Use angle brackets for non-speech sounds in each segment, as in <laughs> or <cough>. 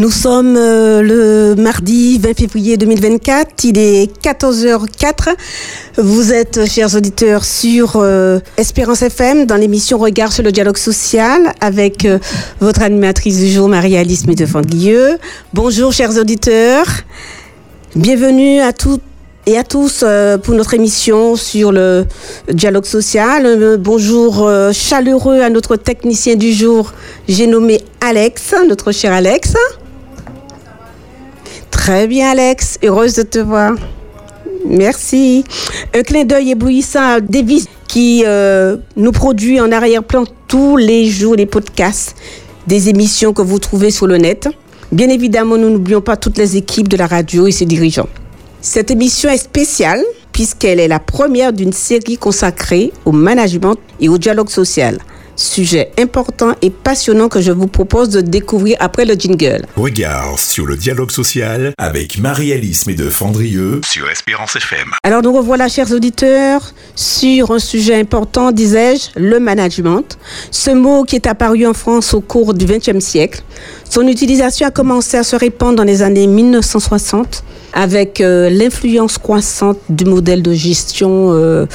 Nous sommes euh, le mardi 20 février 2024, il est 14h04. Vous êtes, chers auditeurs, sur euh, Espérance FM dans l'émission Regard sur le dialogue social avec euh, votre animatrice du jour, Marie-Alice Mitefant-Guilleux. Bonjour, chers auditeurs. Bienvenue à toutes et à tous pour notre émission sur le dialogue social. bonjour chaleureux à notre technicien du jour, j'ai nommé Alex, notre cher Alex. Très bien, Alex. Heureuse de te voir. Merci. Un clin d'œil éblouissant à Davis qui euh, nous produit en arrière-plan tous les jours les podcasts des émissions que vous trouvez sur le net. Bien évidemment, nous n'oublions pas toutes les équipes de la radio et ses dirigeants. Cette émission est spéciale puisqu'elle est la première d'une série consacrée au management et au dialogue social sujet important et passionnant que je vous propose de découvrir après le jingle. Regard sur le dialogue social avec Marie-Alice de Fandrieux sur Espérance FM. Alors nous revoilà, chers auditeurs, sur un sujet important, disais-je, le management. Ce mot qui est apparu en France au cours du XXe siècle. Son utilisation a commencé à se répandre dans les années 1960 avec euh, l'influence croissante du modèle de gestion. Euh,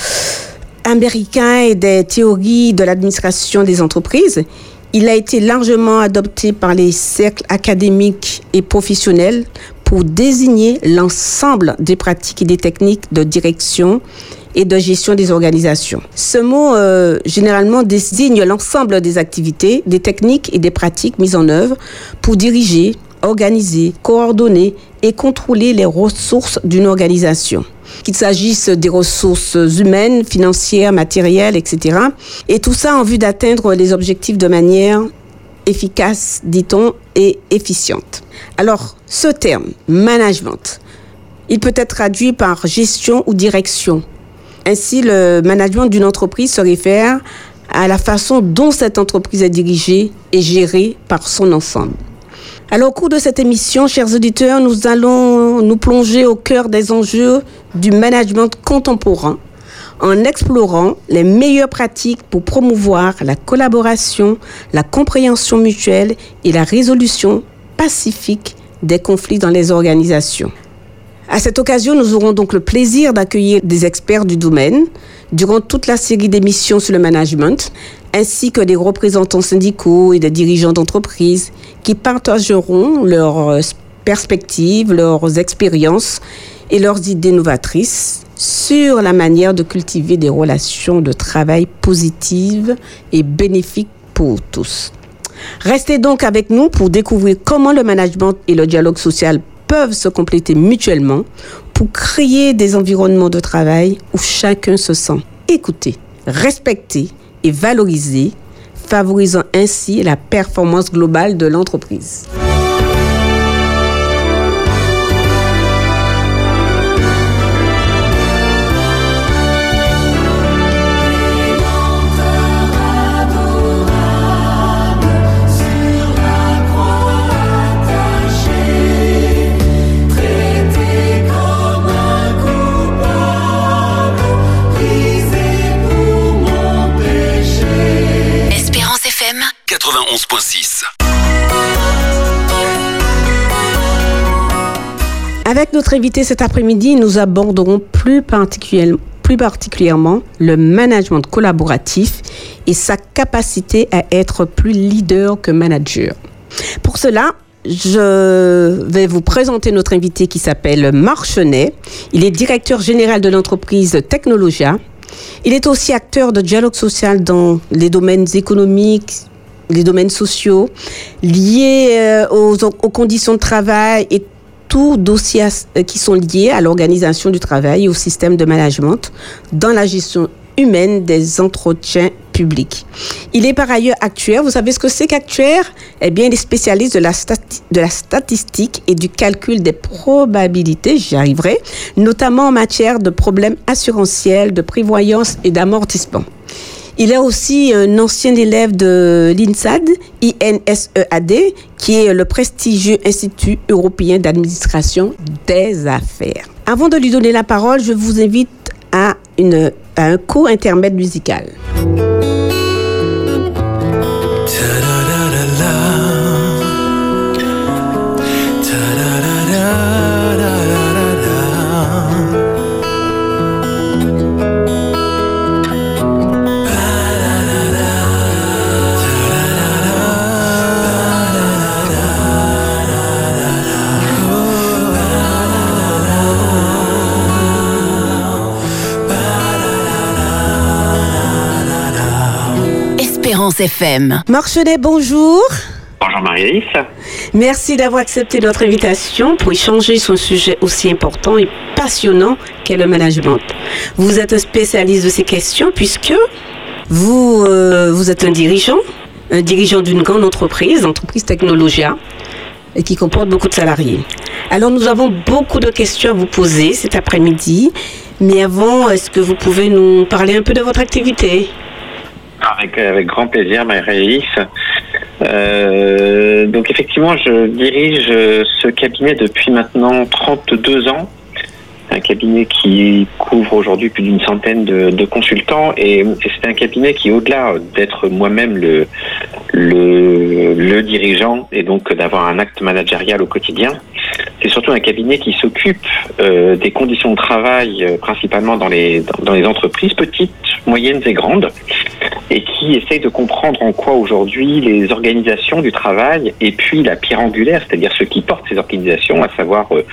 américain et des théories de l'administration des entreprises. Il a été largement adopté par les cercles académiques et professionnels pour désigner l'ensemble des pratiques et des techniques de direction et de gestion des organisations. Ce mot, euh, généralement, désigne l'ensemble des activités, des techniques et des pratiques mises en œuvre pour diriger, organiser, coordonner et contrôler les ressources d'une organisation qu'il s'agisse des ressources humaines, financières, matérielles, etc. Et tout ça en vue d'atteindre les objectifs de manière efficace, dit-on, et efficiente. Alors, ce terme, management, il peut être traduit par gestion ou direction. Ainsi, le management d'une entreprise se réfère à la façon dont cette entreprise est dirigée et gérée par son ensemble. Alors, au cours de cette émission, chers auditeurs, nous allons nous plonger au cœur des enjeux du management contemporain en explorant les meilleures pratiques pour promouvoir la collaboration, la compréhension mutuelle et la résolution pacifique des conflits dans les organisations. À cette occasion, nous aurons donc le plaisir d'accueillir des experts du domaine durant toute la série d'émissions sur le management, ainsi que des représentants syndicaux et des dirigeants d'entreprises qui partageront leurs perspectives, leurs expériences et leurs idées novatrices sur la manière de cultiver des relations de travail positives et bénéfiques pour tous. Restez donc avec nous pour découvrir comment le management et le dialogue social peuvent se compléter mutuellement pour créer des environnements de travail où chacun se sent écouté, respecté et valorisé, favorisant ainsi la performance globale de l'entreprise. Avec notre invité cet après-midi, nous aborderons plus, plus particulièrement le management collaboratif et sa capacité à être plus leader que manager. Pour cela, je vais vous présenter notre invité qui s'appelle Marc Chenet. Il est directeur général de l'entreprise Technologia. Il est aussi acteur de dialogue social dans les domaines économiques, les domaines sociaux, liés euh, aux, conditions de travail et tous dossiers euh, qui sont liés à l'organisation du travail et au système de management dans la gestion humaine des entretiens publics. Il est par ailleurs actuaire. Vous savez ce que c'est qu'actuaire? Eh bien, il est spécialiste de la, de la statistique et du calcul des probabilités, j'y arriverai, notamment en matière de problèmes assurantiels, de prévoyance et d'amortissement. Il est aussi un ancien élève de l'INSEAD, INSEAD, qui est le prestigieux Institut européen d'administration des affaires. Avant de lui donner la parole, je vous invite à un court intermède musical. Espérance FM. Marchelet, bonjour. Bonjour Marie-Alice. Merci d'avoir accepté notre invitation pour échanger sur un sujet aussi important et passionnant qu'est le management. Vous êtes un spécialiste de ces questions puisque vous, euh, vous êtes un dirigeant, un dirigeant d'une grande entreprise, entreprise Technologia, et qui comporte beaucoup de salariés. Alors nous avons beaucoup de questions à vous poser cet après-midi, mais avant, est-ce que vous pouvez nous parler un peu de votre activité? Avec, avec grand plaisir, Marie-Alice. Euh, donc effectivement, je dirige ce cabinet depuis maintenant 32 ans un cabinet qui couvre aujourd'hui plus d'une centaine de, consultants et c'est un cabinet qui, au-delà d'être moi-même le, dirigeant et donc d'avoir un acte managérial au quotidien, c'est surtout un cabinet qui s'occupe euh, des conditions de travail euh, principalement dans les entreprises petites, moyennes et grandes et qui essaye de comprendre en quoi aujourd'hui les organisations du travail et puis la pierre angulaire, c'est-à-dire ceux qui portent ces organisations, à savoir euh,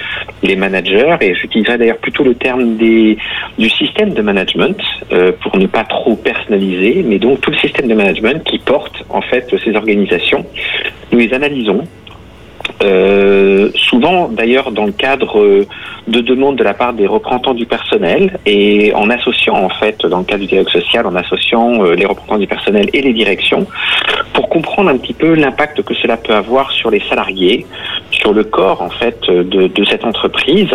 les managers, et j'utiliserai d'ailleurs plutôt le terme des, du système de management euh, pour ne pas trop personnaliser, mais donc tout le système de management qui porte en fait ces organisations. Nous les analysons euh, souvent d'ailleurs dans le cadre de demandes de la part des représentants du personnel et en associant en fait dans le cadre du dialogue social, en associant euh, les représentants du personnel et les directions pour comprendre un petit peu l'impact que cela peut avoir sur les salariés, sur le corps en fait de, cette entreprise,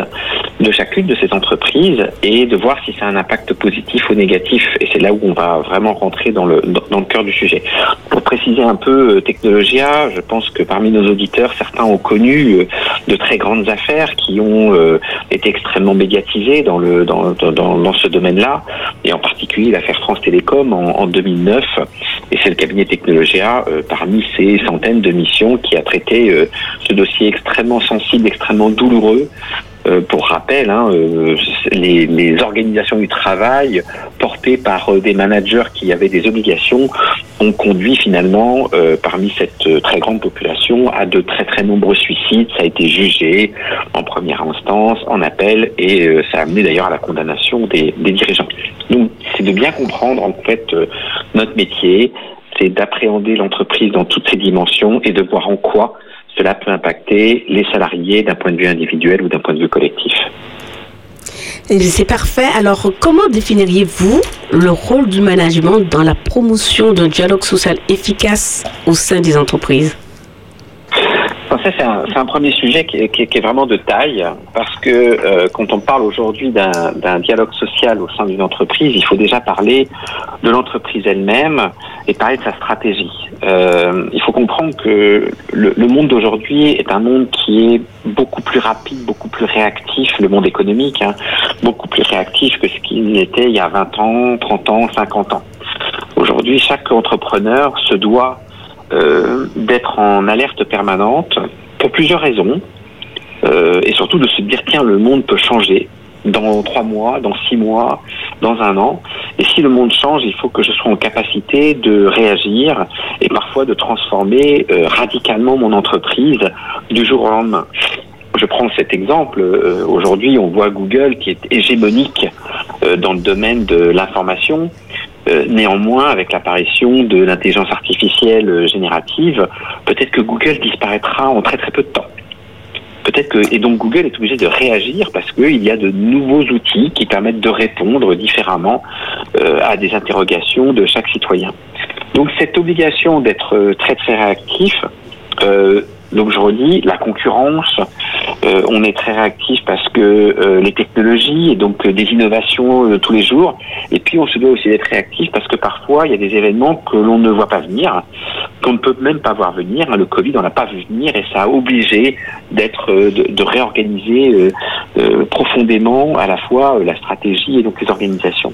de chacune de ces entreprises et de voir si ça a un impact positif ou négatif. Et c'est là où on va vraiment rentrer dans le, dans, le cœur du sujet. Pour préciser un peu euh, Technologia, je pense que parmi nos auditeurs, certains ont connu euh, de très grandes affaires qui ont euh, été extrêmement médiatisées dans, le, dans, dans, ce domaine-là, et en particulier l'affaire France Télécom en, en 2009. Et c'est le cabinet Technologia, parmi ces centaines de missions, qui a traité ce dossier extrêmement sensible, extrêmement douloureux, euh, pour rappel, hein, euh, les, les, organisations du travail portées par euh, des managers qui avaient des obligations ont conduit finalement, parmi cette très grande population, à de très très nombreux suicides. Ça a été jugé en première instance, en appel, et ça a amené d'ailleurs à la condamnation des, des dirigeants. Donc, c'est de bien comprendre en fait notre métier, c'est d'appréhender l'entreprise dans toutes ses dimensions et de voir en quoi cela peut impacter les salariés d'un point de vue individuel ou d'un point de vue collectif. C'est parfait. Alors, comment définiriez-vous le rôle du management dans la promotion d'un dialogue social efficace au sein des entreprises? Ça, c'est un, premier sujet qui est, vraiment de taille, parce que euh, quand on parle aujourd'hui d'un dialogue social au sein d'une entreprise, il faut déjà parler de l'entreprise elle-même et parler de sa stratégie. Euh, il faut comprendre que le, monde d'aujourd'hui est un monde qui est beaucoup plus rapide, beaucoup plus réactif, le monde économique, hein, beaucoup plus réactif que ce qu'il était il y a 20 ans, 30 ans, 50 ans. Aujourd'hui, chaque entrepreneur se doit euh, d'être en alerte permanente pour plusieurs raisons, euh, et surtout de se dire tiens le monde peut changer dans trois mois, dans six mois, dans un an. Et si le monde change, il faut que je sois en capacité de réagir et parfois de transformer euh, radicalement mon entreprise du jour au lendemain. Je prends cet exemple. Aujourd'hui, on voit Google qui est hégémonique dans le domaine de l'information. Euh, néanmoins, avec l'apparition de l'intelligence artificielle euh, générative, peut-être que Google disparaîtra en très très peu de temps. Peut-être que et donc Google est obligé de réagir parce qu'il y a de nouveaux outils qui permettent de répondre différemment euh, à des interrogations de chaque citoyen. Donc cette obligation d'être très très réactif, donc je redis, la concurrence, euh, on est très réactif parce que euh, les technologies et donc euh, des innovations tous les jours. Et puis on se doit aussi d'être réactif parce que parfois il y a des événements que l'on ne voit pas venir, qu'on ne peut même pas voir venir. Le Covid, on n'a pas vu venir et ça a obligé d'être, de, réorganiser profondément à la fois la stratégie et donc les organisations.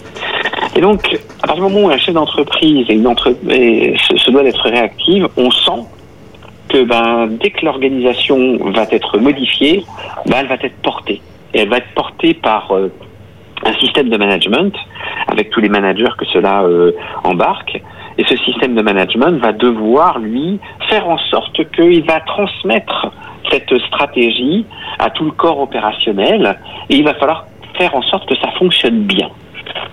Et donc, à partir du moment où un chef d'entreprise et une entreprise se doit d'être réactive, on sent que ben, dès que l'organisation va être modifiée, ben, elle va être portée. Et elle va être portée par euh, un système de management, avec tous les managers que cela euh, embarque. Et ce système de management va devoir, lui, faire en sorte qu'il va transmettre cette stratégie à tout le corps opérationnel. Et il va falloir faire en sorte que ça fonctionne bien.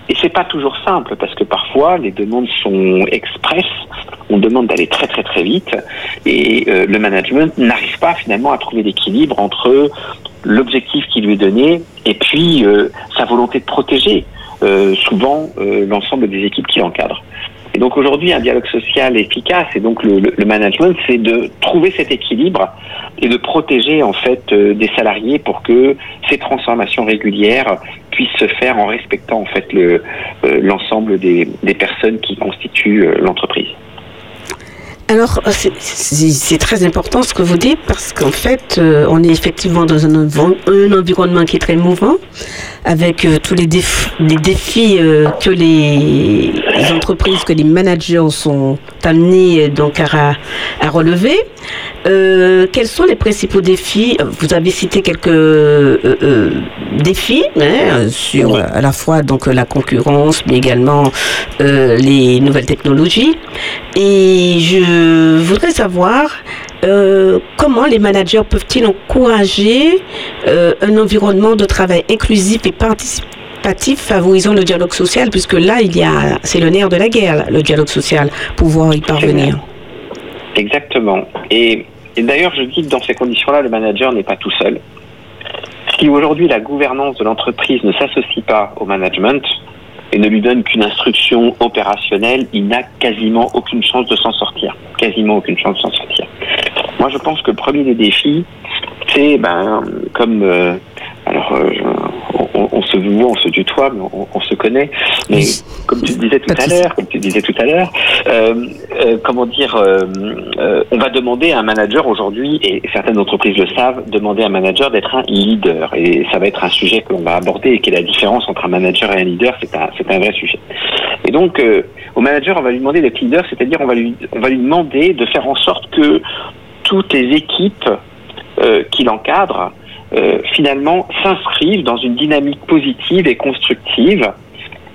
Et c'est pas toujours simple parce que parfois les demandes sont expresses on demande d'aller très très très vite et le management n'arrive pas finalement à trouver l'équilibre entre l'objectif qui lui est donné et puis sa volonté de protéger souvent l'ensemble des équipes qui l'encadrent. Donc aujourd'hui, un dialogue social efficace et donc le, management, c'est de trouver cet équilibre et de protéger en fait euh, des salariés pour que ces transformations régulières puissent se faire en respectant en fait euh, l'ensemble des, des personnes qui constituent euh, l'entreprise. Alors, c'est très important ce que vous dites parce qu'en fait, on est effectivement dans un, environnement qui est très mouvant avec euh, tous les, défis euh, que les, entreprises, que les managers sont amenés euh, donc à, à relever. quels sont les principaux défis? Vous avez cité quelques défis hein, sur à la fois donc la concurrence, mais également les nouvelles technologies. Et je voudrais savoir euh, comment les managers peuvent-ils encourager euh, un environnement de travail inclusif et participatif favorisant le dialogue social, puisque là, il y a, c'est le nerf de la guerre, le dialogue social, pouvoir y parvenir. Exactement. Et, et d'ailleurs, je dis que dans ces conditions-là, le manager n'est pas tout seul. Si aujourd'hui la gouvernance de l'entreprise ne s'associe pas au management, et ne lui donne qu'une instruction opérationnelle, il n'a quasiment aucune chance de s'en sortir. Quasiment aucune chance de s'en sortir. Moi, je pense que le premier des défis, c'est, ben, comme, euh, alors, euh, on, se voit, on se tutoie, mais on, se connaît. Mais comme tu disais tout à l'heure, comme tu disais tout à l'heure, euh, euh, comment dire, euh, on va demander à un manager aujourd'hui, et certaines entreprises le savent, demander à un manager d'être un leader. Et ça va être un sujet que l'on va aborder et quelle est la différence entre un manager et un leader, c'est un, c'est un vrai sujet. Et donc, au manager, on va lui demander d'être leader, c'est-à-dire on va lui, on va lui demander de faire en sorte que toutes les équipes qui l'encadrent euh, finalement s'inscrivent dans une dynamique positive et constructive.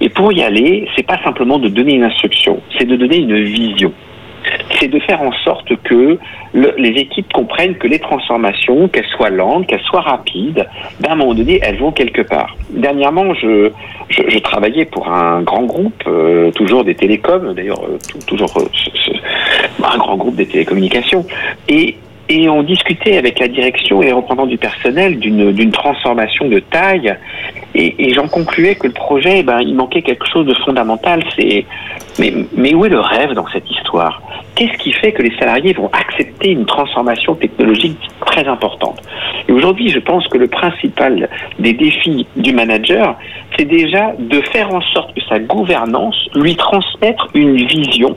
Et pour y aller, c'est pas simplement de donner une instruction, c'est de donner une vision. C'est de faire en sorte que les équipes comprennent que les transformations, qu'elles soient lentes, qu'elles soient rapides, d'un moment donné, elles vont quelque part. Dernièrement, je, je, travaillais pour un grand groupe, euh, toujours des télécoms, d'ailleurs, euh, toujours un grand groupe des télécommunications, et et on discutait avec la direction et les représentants du personnel d'une transformation de taille. Et, j'en concluais que le projet, ben, il manquait quelque chose de fondamental. C'est mais, mais où est le rêve dans cette histoire? Qu'est-ce qui fait que les salariés vont accepter une transformation technologique très importante? Et aujourd'hui, je pense que le principal des défis du manager, c'est déjà de faire en sorte que sa gouvernance lui transmettre une vision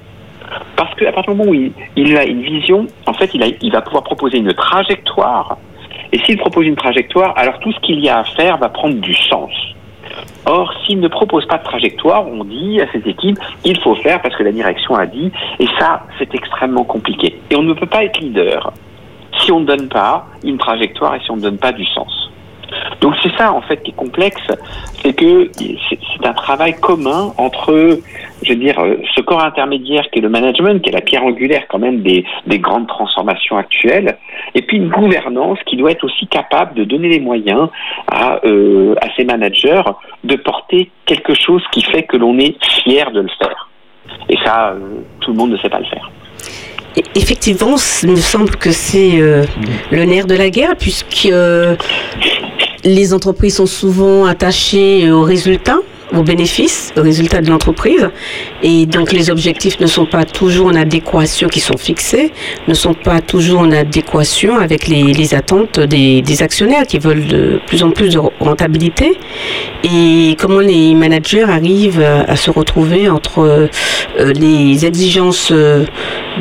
parce qu'à partir du moment où il, a une vision, en fait, il, va pouvoir proposer une trajectoire. Et s'il propose une trajectoire, alors tout ce qu'il y a à faire va prendre du sens. Or, s'il ne propose pas de trajectoire, on dit à ses équipes, il faut faire parce que la direction a dit, et ça, c'est extrêmement compliqué. Et on ne peut pas être leader si on ne donne pas une trajectoire et si on ne donne pas du sens. Donc c'est ça en fait qui est complexe, c'est que c'est un travail commun entre, je veux dire, euh, ce corps intermédiaire qui est le management, qui est la pierre angulaire quand même des, des grandes transformations actuelles, et puis une gouvernance qui doit être aussi capable de donner les moyens à, euh, à ces managers de porter quelque chose qui fait que l'on est fier de le faire. Et ça, euh, tout le monde ne sait pas le faire. Effectivement, il me semble que c'est le nerf de la guerre, puisque les entreprises sont souvent attachées aux résultats, aux bénéfices, aux résultats de l'entreprise. Et donc les objectifs ne sont pas toujours en adéquation, qui sont fixés, ne sont pas toujours en adéquation avec les, attentes des, actionnaires qui veulent de plus en plus de rentabilité. Et comment les managers arrivent à, se retrouver entre euh, les exigences euh,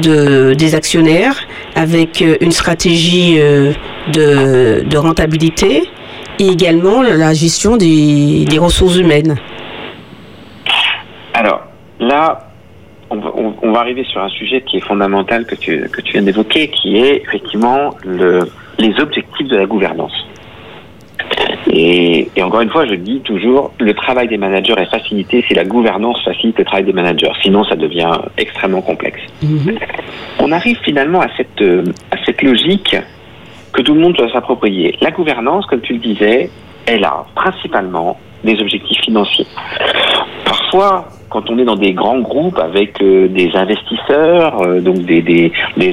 de, des actionnaires avec une stratégie euh, de rentabilité et également la gestion des, des ressources humaines. Alors là, on va, on va, arriver sur un sujet qui est fondamental que tu, que tu viens d'évoquer, qui est effectivement le, les objectifs de la gouvernance. Et, et, encore une fois, je dis toujours, le travail des managers est facilité si la gouvernance facilite le travail des managers. Sinon, ça devient extrêmement complexe. Mm-hmm. On arrive finalement à cette, à cette logique que tout le monde doit s'approprier. La gouvernance, comme tu le disais, elle a principalement des objectifs financiers. Parfois, quand on est dans des grands groupes avec euh, des investisseurs, euh, donc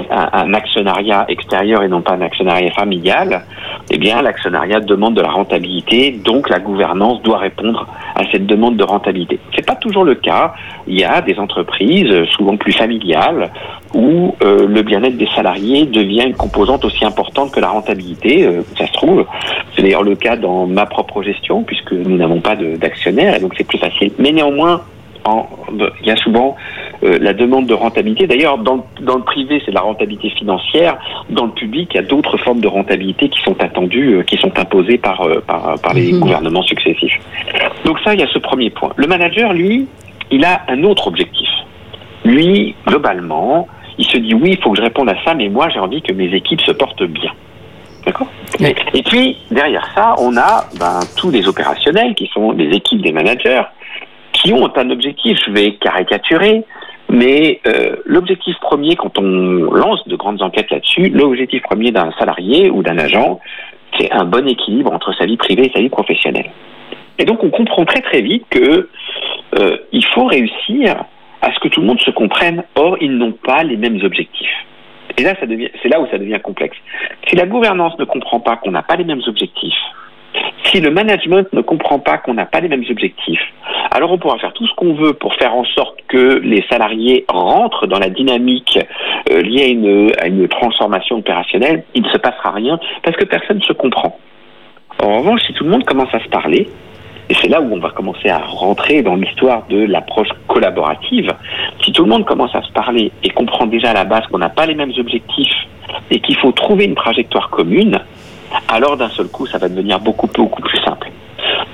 un, actionnariat extérieur et non pas un actionnariat familial, eh bien l'actionnariat demande de la rentabilité, donc la gouvernance doit répondre à cette demande de rentabilité. C'est pas toujours le cas. Il y a des entreprises, souvent plus familiales, où euh, le bien-être des salariés devient une composante aussi importante que la rentabilité. ça se trouve, c'est d'ailleurs le cas dans ma propre gestion, puisque nous n'avons pas d'actionnaires, et donc c'est plus facile. Mais néanmoins, il y a souvent euh, la demande de rentabilité. D'ailleurs, dans, dans, le privé, c'est la rentabilité financière. Dans le public, il y a d'autres formes de rentabilité qui sont attendues, euh, qui sont imposées par, euh, par, par, les mhm. gouvernements successifs. Donc ça, il y a ce premier point. Le manager, lui, il a un autre objectif. Lui, globalement, il se dit oui, il faut que je réponde à ça, mais moi, j'ai envie que mes équipes se portent bien. D'accord? Et puis, derrière ça, on a ben, tous les opérationnels qui sont les équipes des managers qui ont un objectif, je vais caricaturer, mais euh, l'objectif premier, quand on lance de grandes enquêtes là-dessus, l'objectif premier d'un salarié ou d'un agent, c'est un bon équilibre entre sa vie privée et sa vie professionnelle. Et donc on comprend très très vite que euh, il faut réussir à ce que tout le monde se comprenne. Or, ils n'ont pas les mêmes objectifs. Et là, c'est là où ça devient complexe. Si la gouvernance ne comprend pas qu'on n'a pas les mêmes objectifs, si le management ne comprend pas qu'on n'a pas les mêmes objectifs, alors on pourra faire tout ce qu'on veut pour faire en sorte que les salariés rentrent dans la dynamique euh, liée à une, à une transformation opérationnelle. Il ne se passera rien parce que personne ne se comprend. En revanche, si tout le monde commence à se parler, et c'est là où on va commencer à rentrer dans l'histoire de l'approche collaborative. Si tout le monde commence à se parler et comprend déjà à la base qu'on n'a pas les mêmes objectifs et qu'il faut trouver une trajectoire commune, alors d'un seul coup, ça va devenir beaucoup, plus simple.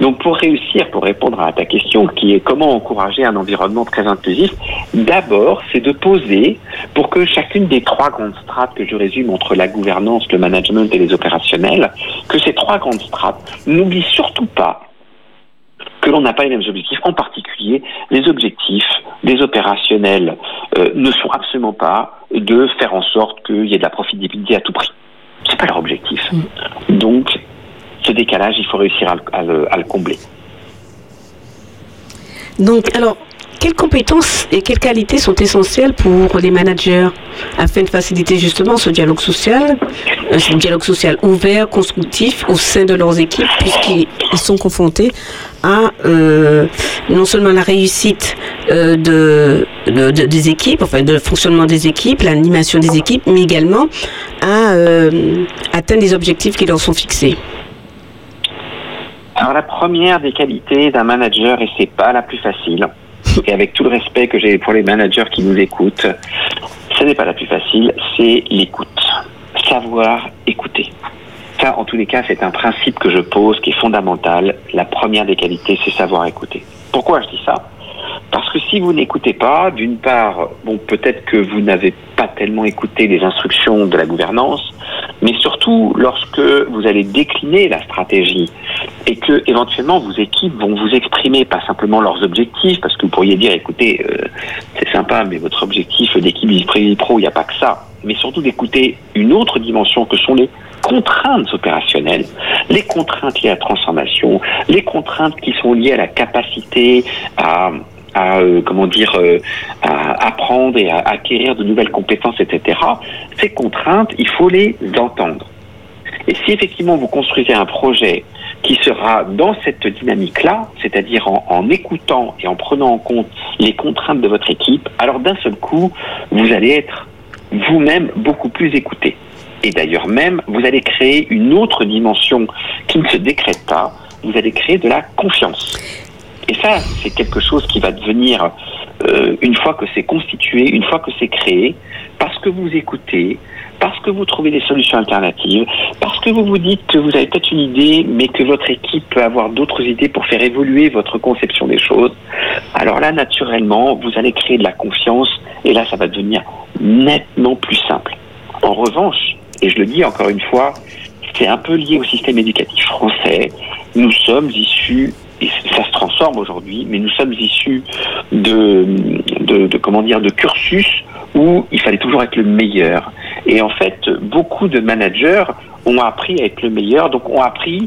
Donc pour réussir, pour répondre à ta question qui est comment encourager un environnement très inclusif, d'abord c'est de poser pour que chacune des trois grandes strates que je résume entre la gouvernance, le management et les opérationnels, que ces trois grandes strates n'oublient surtout pas que l'on n'a pas les mêmes objectifs. En particulier, les objectifs des opérationnels euh, ne sont absolument pas de faire en sorte qu'il y ait de la profitabilité à tout prix. C'est pas leur objectif. Mm. Donc, ce décalage, il faut réussir à, le, combler. Donc, alors, quelles compétences et quelles qualités sont essentielles pour les managers afin de faciliter justement ce dialogue social, euh, ce dialogue social ouvert, constructif au sein de leurs équipes, puisqu'ils sont confrontés à euh, non seulement la réussite euh, de, des équipes, enfin de fonctionnement des équipes, l'animation des équipes, mais également à atteindre les objectifs qui leur sont fixés. Alors la première des qualités d'un manager, et c'est pas la plus facile, et avec tout le respect que j'ai pour les managers qui nous écoutent, ce n'est pas la plus facile, c'est l'écoute. Savoir écouter. Ça, en tous les cas, c'est un principe que je pose qui est fondamental. La première des qualités, c'est savoir écouter. Pourquoi je dis ça? Parce que si vous n'écoutez pas, d'une part, bon, peut-être que vous n'avez pas tellement écouté les instructions de la gouvernance, mais surtout lorsque vous allez décliner la stratégie et que éventuellement vos équipes vont vous exprimer pas simplement leurs objectifs, parce que vous pourriez dire, écoutez, euh, c'est sympa, mais votre objectif d'équipe pro, il n'y a pas que ça, mais surtout d'écouter une autre dimension que sont les contraintes opérationnelles, les contraintes liées à la transformation, les contraintes qui sont liées à la capacité à à euh, comment dire euh, à apprendre et à acquérir de nouvelles compétences, etc. Ces contraintes, il faut les entendre. Et si effectivement vous construisez un projet qui sera dans cette dynamique-là, c'est-à-dire en, écoutant et en prenant en compte les contraintes de votre équipe, alors d'un seul coup, vous allez être vous-même beaucoup plus écouté. Et d'ailleurs même, vous allez créer une autre dimension qui ne se décrète pas, vous allez créer de la confiance. Et ça, c'est quelque chose qui va devenir, euh, une fois que c'est constitué, une fois que c'est créé, parce que vous écoutez, parce que vous trouvez des solutions alternatives, parce que vous vous dites que vous avez peut-être une idée, mais que votre équipe peut avoir d'autres idées pour faire évoluer votre conception des choses. Alors là, naturellement, vous allez créer de la confiance, et là, ça va devenir nettement plus simple. En revanche, et je le dis encore une fois, c'est un peu lié au système éducatif français. Nous sommes issus et ça se transforme aujourd'hui, mais nous sommes issus de, comment dire, de cursus où il fallait toujours être le meilleur. Et en fait, beaucoup de managers ont appris à être le meilleur, donc ont appris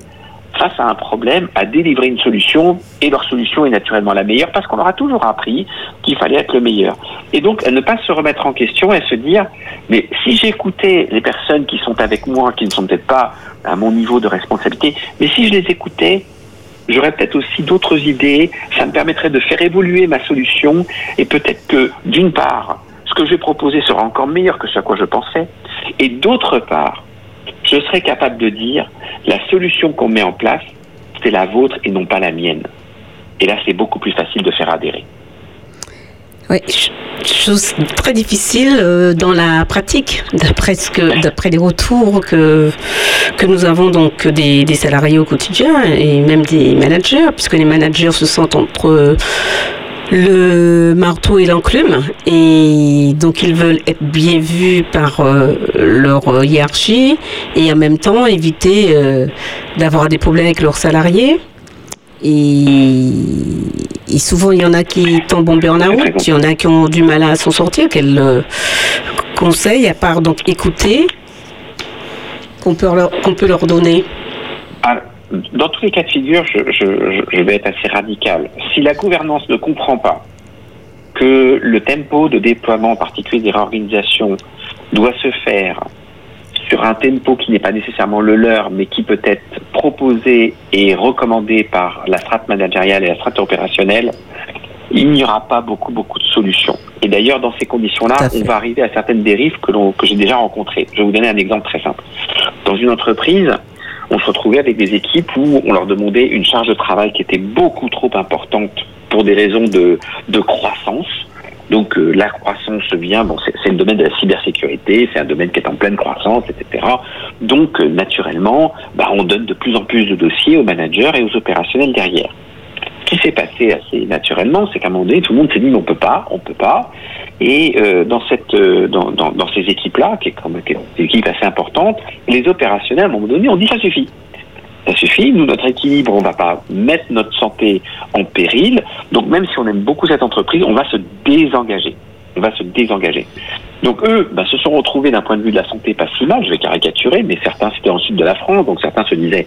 face à un problème, à délivrer une solution, et leur solution est naturellement la meilleure, parce qu'on leur a toujours appris qu'il fallait être le meilleur. Et donc, ne pas se remettre en question et se dire, mais si j'écoutais les personnes qui sont avec moi, qui ne sont peut-être pas à mon niveau de responsabilité, mais si je les écoutais, j'aurais peut-être aussi d'autres idées, ça me permettrait de faire évoluer ma solution, et peut-être que, d'une part, ce que je vais proposer sera encore meilleur que ce à quoi je pensais, et d'autre part, je serais capable de dire la solution qu'on met en place, c'est la vôtre et non pas la mienne. Et là, c'est beaucoup plus facile de faire adhérer. Oui, chose très difficile euh, dans la pratique, d'après d'après les retours que que nous avons donc des, des, salariés au quotidien et même des managers, puisque les managers se sentent entre le marteau et l'enclume et donc ils veulent être bien vus par euh, leur hiérarchie et en même temps éviter euh, d'avoir des problèmes avec leurs salariés. Et, souvent, il y en a qui tombent en burn-out, il y en a qui ont du mal à s'en sortir. Quel euh, conseil, à part donc écouter, qu'on peut, leur, peut leur donner ah, dans tous les cas de figure, je, vais être assez radical. Si la gouvernance ne comprend pas que le tempo de déploiement, en particulier des réorganisations, doit se faire sur un tempo qui n'est pas nécessairement le leur, mais qui peut être proposé et recommandé par la strate managériale et la strate opérationnelle, il n'y aura pas beaucoup, beaucoup de solutions. Et d'ailleurs, dans ces conditions-là, on va arriver à certaines dérives que, que j'ai déjà rencontrées. Je vais vous donner un exemple très simple. Dans une entreprise, on se retrouvait avec des équipes où on leur demandait une charge de travail qui était beaucoup trop importante pour des raisons de, de croissance. Donc euh, la croissance vient, bon, c'est le domaine de la cybersécurité, c'est un domaine qui est en pleine croissance, etc. Donc euh, naturellement, bah, on donne de plus en plus de dossiers aux managers et aux opérationnels derrière. Ce qui s'est passé assez naturellement, c'est qu'à un moment donné, tout le monde s'est dit, mais on peut pas, on peut pas. Et euh, dans, cette, dans, ces équipes-là, qui est quand même une équipe assez importante, les opérationnels, à un moment donné, ont dit ça suffit. Ça suffit, nous, notre équilibre, on ne va pas mettre notre santé en péril. Donc même si on aime beaucoup cette entreprise, on va se désengager. On va se désengager. Donc eux bah, se sont retrouvés d'un point de vue de la santé pas si mal, je vais caricaturer, mais certains c'était en sud de la France, donc certains se disaient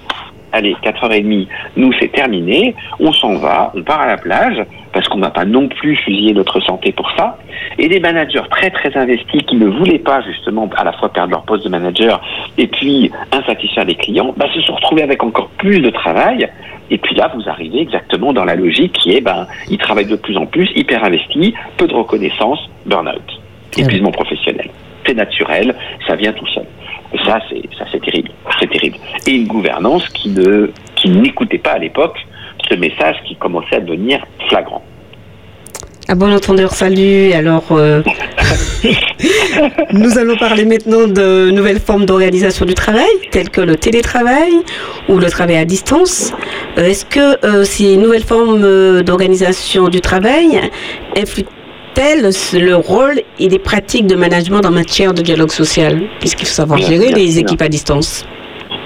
allez, 4h30, nous c'est terminé, on s'en va, on part à la plage, parce qu'on ne va pas non plus fusiller notre santé pour ça. Et des managers très très investis qui ne voulaient pas justement à la fois perdre leur poste de manager et puis insatisfaire les clients, bah, se sont retrouvés avec encore plus de travail. Et puis là, vous arrivez exactement dans la logique qui est, ben, ils travaillent de plus en plus, hyper investis, peu de reconnaissance, burn-out, épuisement professionnel. C'est naturel, ça vient tout seul. Et ça, c'est ça, c'est terrible, c'est terrible. Et une gouvernance qui ne, qui n'écoutait pas à l'époque ce message qui commençait à devenir flagrant. À bon entendeur, salut. Alors, euh, <laughs> <laughs> nous allons parler maintenant de nouvelles formes d'organisation du travail, telles que le télétravail ou le travail à distance. Euh, est-ce que euh, ces nouvelles formes d'organisation du travail influent le rôle et les pratiques de management en matière de dialogue social, puisqu'il faut savoir gérer les équipes à distance.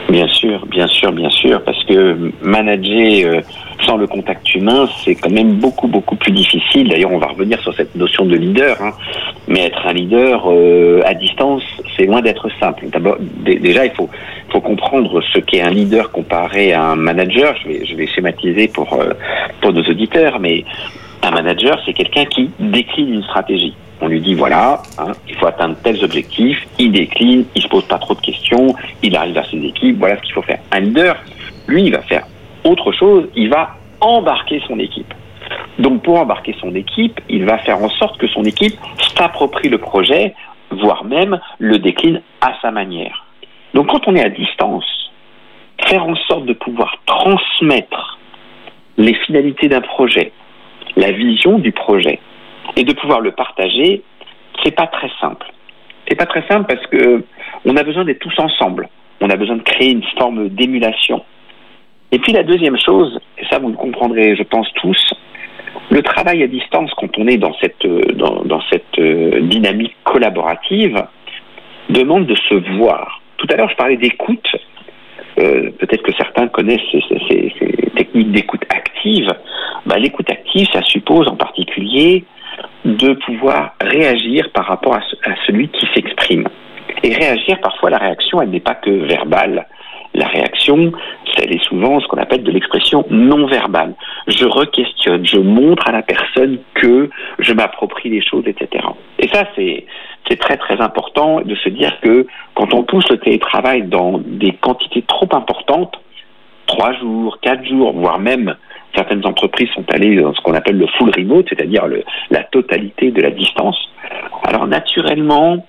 Bien sûr, bien sûr, bien sûr, parce que manager euh, sans le contact humain, c'est quand même beaucoup, beaucoup plus difficile. D'ailleurs, on va revenir sur cette notion de leader, hein. mais être un leader euh, à distance, c'est loin d'être simple. D'abord, déjà, il faut, faut comprendre ce qu'est un leader comparé à un manager. Je vais, je vais schématiser pour, euh, pour nos auditeurs, mais un manager, c'est quelqu'un qui décline une stratégie. On lui dit voilà, hein, il faut atteindre tels objectifs, il décline, il se pose pas trop de questions, il arrive à ses équipes, voilà ce qu'il faut faire. Un leader, lui, il va faire autre chose, il va embarquer son équipe. Donc pour embarquer son équipe, il va faire en sorte que son équipe s'approprie le projet, voire même le décline à sa manière. Donc quand on est à distance, faire en sorte de pouvoir transmettre les finalités d'un projet, la vision du projet et de pouvoir le partager, c'est pas très simple. C'est pas très simple parce que on a besoin d'être tous ensemble. On a besoin de créer une forme d'émulation. Et puis la deuxième chose, et ça vous le comprendrez, je pense tous, le travail à distance quand on est dans cette euh, dynamique collaborative demande de se voir. Tout à l'heure, je parlais d'écoute. Euh, peut-être que certains connaissent ces techniques d'écoute active. Bah, l'écoute active, ça suppose en particulier de pouvoir réagir par rapport à, celui qui s'exprime. Et réagir, parfois, la réaction, elle n'est pas que verbale. La réaction, elle est souvent ce qu'on appelle de l'expression non verbale. Je re-questionne, je montre à la personne que je m'approprie les choses, etc. Et ça, c'est c'est très très important de se dire que quand on pousse le télétravail dans des quantités trop importantes, trois jours, quatre jours, voire même certaines entreprises sont allées dans ce qu'on appelle le full remote, c'est-à-dire la totalité de la distance. Alors naturellement,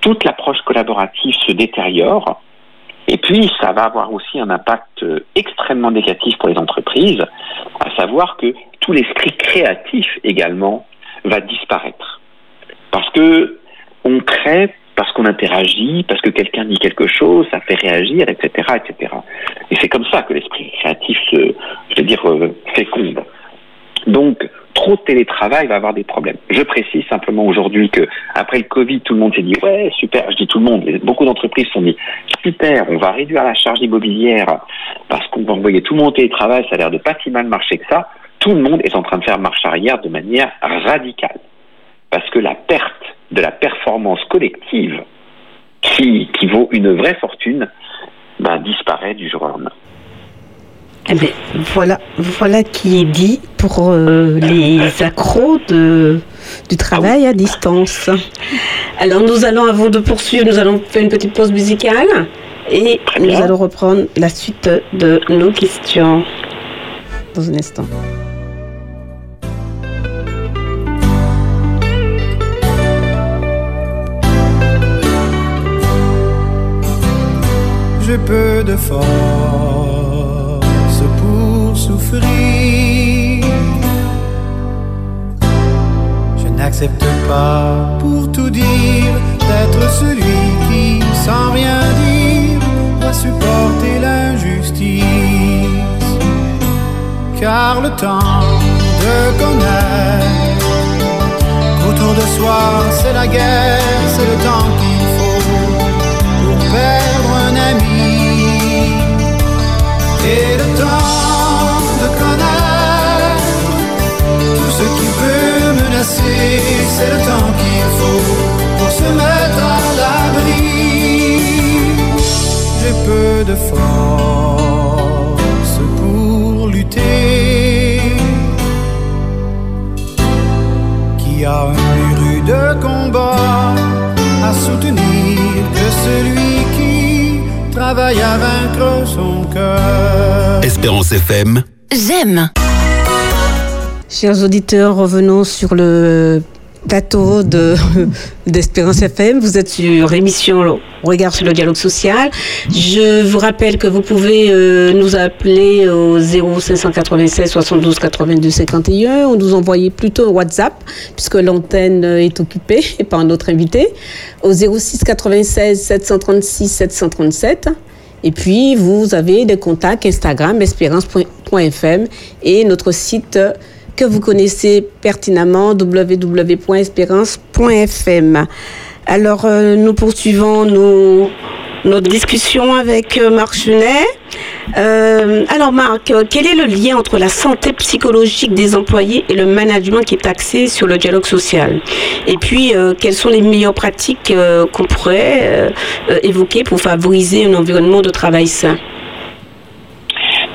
toute l'approche collaborative se détériore. Et puis, ça va avoir aussi un impact euh, extrêmement négatif pour les entreprises, à savoir que tout l'esprit créatif également va disparaître. Parce que on crée parce qu'on interagit, parce que quelqu'un dit quelque chose, ça fait réagir, etc., etc. Et c'est comme ça que l'esprit créatif se, je veux dire, euh, féconde. Donc, trop de télétravail va avoir des problèmes. Je précise simplement aujourd'hui que après le Covid, tout le monde s'est dit ouais super. Je dis tout le monde, beaucoup d'entreprises se sont dit super, on va réduire la charge immobilière parce qu'on va envoyer tout le monde au télétravail. Ça a l'air de pas si mal marcher que ça. Tout le monde est en train de faire marche arrière de manière radicale parce que la perte de la performance collective qui, qui vaut une vraie fortune ben, disparaît du jour au lendemain. Eh bien, voilà, voilà qui est dit pour euh, les accros de, du travail à distance. Alors nous allons, avant de poursuivre, nous allons faire une petite pause musicale et nous allons reprendre la suite de nos questions dans un instant. De force pour souffrir. Je n'accepte pas, pour tout dire, d'être celui qui, sans rien dire, va supporter l'injustice. Car le temps de connaître qu'autour de soi c'est la guerre, c'est le temps qu'il faut pour perdre c'est le temps qu'il faut pour se mettre à l'abri. J'ai peu de force pour lutter. Qui a un plus rude combat à soutenir que celui qui travaille à vaincre son cœur. Espérance FM. J'aime. Chers auditeurs, revenons sur le plateau de <laughs> d'Espérance FM. Vous êtes sur émission Regard sur le dialogue social. Je vous rappelle que vous pouvez euh, nous appeler au 0596 72 82 51 ou nous envoyer plutôt un WhatsApp puisque l'antenne est occupée <laughs> par notre invité au 06 96 736 737. Et puis, vous avez des contacts Instagram, espérance.fm et notre site que vous connaissez pertinemment, www.espérance.fm. Alors, euh, nous poursuivons nos, notre discussion avec euh, Marc Chenet. Euh, alors, Marc, quel est le lien entre la santé psychologique des employés et le management qui est axé sur le dialogue social? Et puis, quelles sont les meilleures pratiques qu'on pourrait évoquer pour favoriser un environnement de travail sain?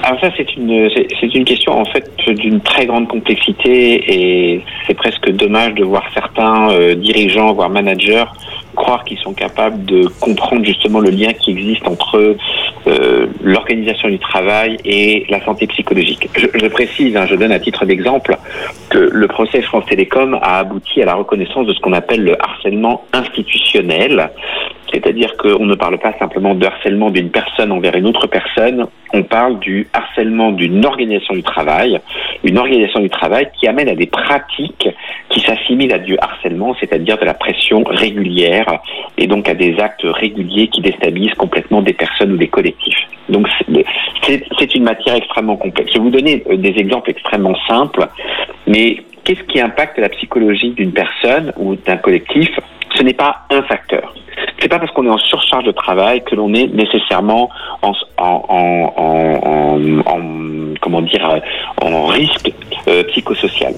Alors ça, c'est une, c'est- une question en fait d'une très grande complexité et c'est presque dommage de voir certains euh, dirigeants, voire managers, croire qu'ils sont capables de comprendre justement le lien qui existe entre euh, l'organisation du travail et la santé psychologique. Je, je précise, hein, je donne à titre d'exemple que le procès France Télécom a abouti à la reconnaissance de ce qu'on appelle le harcèlement institutionnel, c'est-à-dire qu'on ne parle pas simplement de harcèlement d'une personne envers une autre personne, on parle du harcèlement d'une organisation du travail, une organisation du travail qui amène à des pratiques qui s'assimilent à du harcèlement, c'est-à-dire de la pression régulière et donc à des actes réguliers qui déstabilisent complètement des personnes ou des collectifs. Donc c'est- une matière extrêmement complexe. Je vais vous donner euh, des exemples extrêmement simples, mais qu'est-ce qui impacte la psychologie d'une personne ou d'un collectif? Ce n'est pas un facteur. C'est pas parce qu'on est en surcharge de travail que l'on est nécessairement en, en, en, en- en- en- comment dire euh, en risque euh, psychosocial.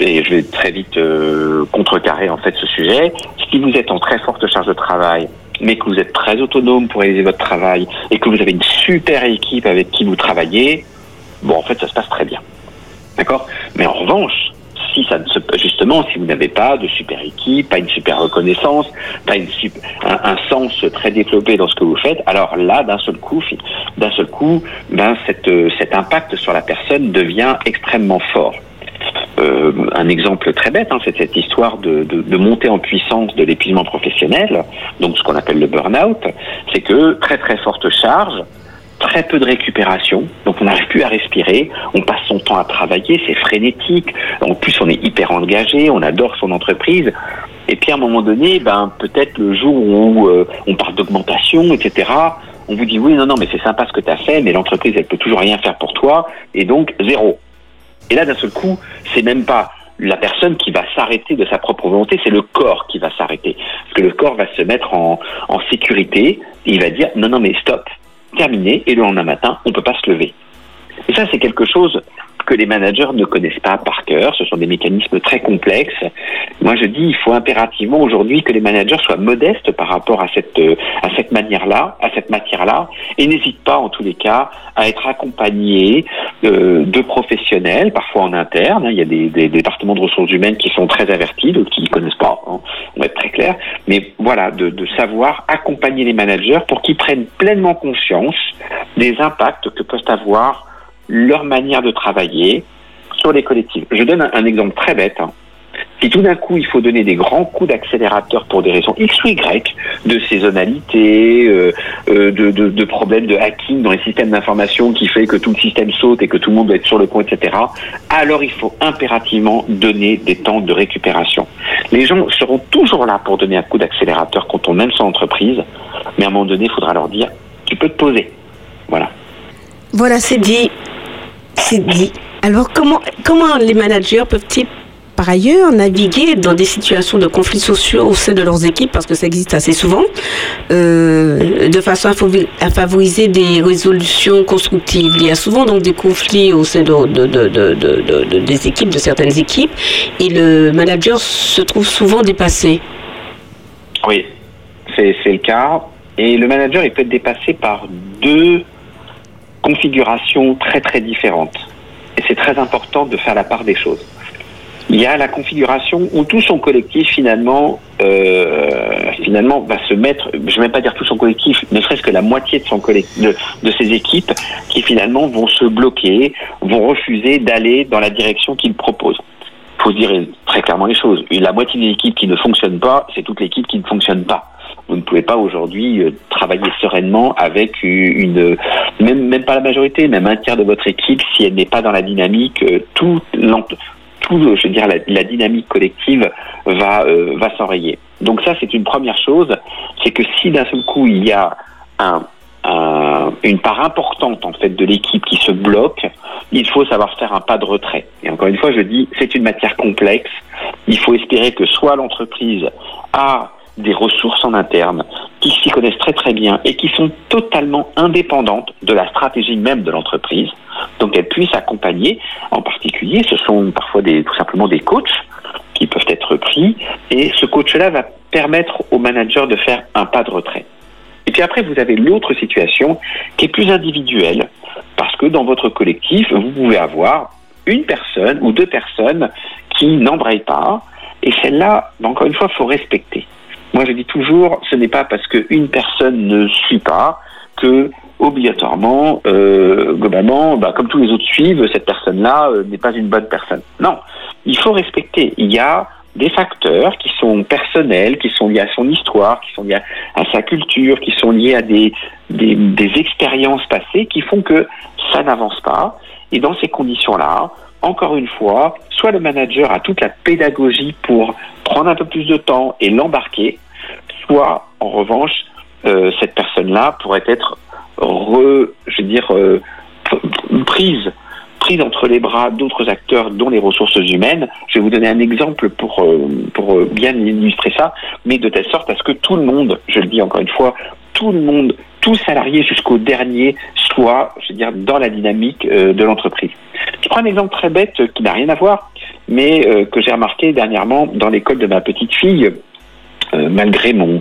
Et je vais très vite euh, contrecarrer en fait ce sujet. Si vous êtes en très forte charge de travail mais que vous êtes très autonome pour réaliser votre travail et que vous avez une super équipe avec qui vous travaillez, bon, en fait, ça se passe très bien. D'accord? Mais en revanche, ça se, justement, si vous n'avez pas de super équipe, pas une super reconnaissance, pas une, un, sens très développé dans ce que vous faites, alors là, d'un seul coup, d'un seul coup, ben, cette, cet impact sur la personne devient extrêmement fort. Euh, un exemple très bête, hein, c'est cette histoire de, de, de, montée en puissance de l'épuisement professionnel, donc ce qu'on appelle le burn-out, c'est que très très forte charge, très peu de récupération, donc on n'arrive plus à respirer, on passe son temps à travailler, c'est frénétique, en plus on est hyper engagé, on adore son entreprise, et puis à un moment donné, ben peut-être le jour où euh, on parle d'augmentation, etc., on vous dit oui, non, non, mais c'est sympa ce que tu as fait, mais l'entreprise, elle peut toujours rien faire pour toi, et donc zéro. Et là, d'un seul coup, c'est même pas la personne qui va s'arrêter de sa propre volonté, c'est le corps qui va s'arrêter. Parce que le corps va se mettre en, en sécurité, et il va dire non, non, mais stop, terminé, et le lendemain matin, on ne peut pas se lever. Et ça, c'est quelque chose que les managers ne connaissent pas par cœur. Ce sont des mécanismes très complexes. Moi, je dis, il faut impérativement aujourd'hui que les managers soient modestes par rapport à cette euh, à cette manière-là, à cette matière-là, et n'hésitent pas, en tous les cas, à être accompagnés euh, de professionnels, parfois en interne. Il y a des, départements de ressources humaines qui sont très avertis, d'autres qui ne connaissent pas. Hein. On va être très clair. Mais voilà, de, de savoir accompagner les managers pour qu'ils prennent pleinement conscience des impacts que peuvent avoir leur manière de travailler sur les collectifs. Je donne un, exemple très bête. Hein. Si tout d'un coup il faut donner des grands coups d'accélérateur pour des raisons X ou Y, de saisonnalité, euh, euh, de, de, problèmes de hacking dans les systèmes d'information qui fait que tout le système saute et que tout le monde doit être sur le point, etc., alors il faut impérativement donner des temps de récupération. Les gens seront toujours là pour donner un coup d'accélérateur quand on aime son entreprise, mais à un moment donné, il faudra leur dire, tu peux te poser. Voilà. Voilà, c'est dit. C'est dit. Alors, comment, comment les managers peuvent-ils par ailleurs naviguer dans des situations de conflits sociaux au sein de leurs équipes, parce que ça existe assez souvent, euh, de façon à favoriser des résolutions constructives? Il y a souvent donc des conflits au sein de, des équipes, de certaines équipes, et le manager se trouve souvent dépassé. Oui, c'est le cas. Et le manager, il peut être dépassé par deux configurations très très différentes. Et c'est très important de faire la part des choses. Il y a la configuration où tout son collectif finalement euh, finalement va se mettre, je ne vais même pas dire tout son collectif, ne serait-ce que la moitié de son collectif, de, de ses équipes qui finalement vont se bloquer, vont refuser d'aller dans la direction qu'il propose. Il faut dire très clairement les choses. La moitié des équipes qui ne fonctionnent pas, c'est toute l'équipe qui ne fonctionne pas vous ne pouvez pas aujourd'hui euh, travailler sereinement avec une, même, même pas la majorité, même un tiers de votre équipe si elle n'est pas dans la dynamique, euh, tout, tout je veux dire, la, dynamique collective va, euh, va s'enrayer. Donc ça, c'est une première chose, c'est que si d'un seul coup il y a un, une part importante en fait de l'équipe qui se bloque, il faut savoir faire un pas de retrait. Et encore une fois, je dis, c'est une matière complexe. Il faut espérer que soit l'entreprise a des ressources en interne qui s'y connaissent très très bien et qui sont totalement indépendantes de la stratégie même de l'entreprise. Donc elles puissent accompagner, en particulier, ce sont parfois des, tout simplement des coachs qui peuvent être pris et ce coach-là va permettre au manager de faire un pas de retrait. Et puis après, vous avez l'autre situation qui est plus individuelle parce que dans votre collectif, vous pouvez avoir une personne ou deux personnes qui n'embrayent pas et celle-là, encore une fois, il faut respecter. Moi, je dis toujours, ce n'est pas parce qu'une personne ne suit pas que obligatoirement, euh, globalement, bah, comme tous les autres suivent, cette personne-là euh, n'est pas une bonne personne. Non, il faut respecter. Il y a des facteurs qui sont personnels, qui sont liés à son histoire, qui sont liés à, sa culture, qui sont liés à des, des, des expériences passées qui font que ça n'avance pas. Et dans ces conditions-là, encore une fois, soit le manager a toute la pédagogie pour prendre un peu plus de temps et l'embarquer, soit en revanche, euh, cette personne-là pourrait être re, je veux dire, euh, prise prise entre les bras d'autres acteurs, dont les ressources humaines. Je vais vous donner un exemple pour, euh, pour bien illustrer ça, mais de telle sorte à ce que tout le monde, je le dis encore une fois, tout le monde, tout salarié jusqu'au dernier soit, je veux dire, dans la dynamique de l'entreprise. Je prends un exemple très bête qui n'a rien à voir, mais que j'ai remarqué dernièrement dans l'école de ma petite fille euh, malgré mon,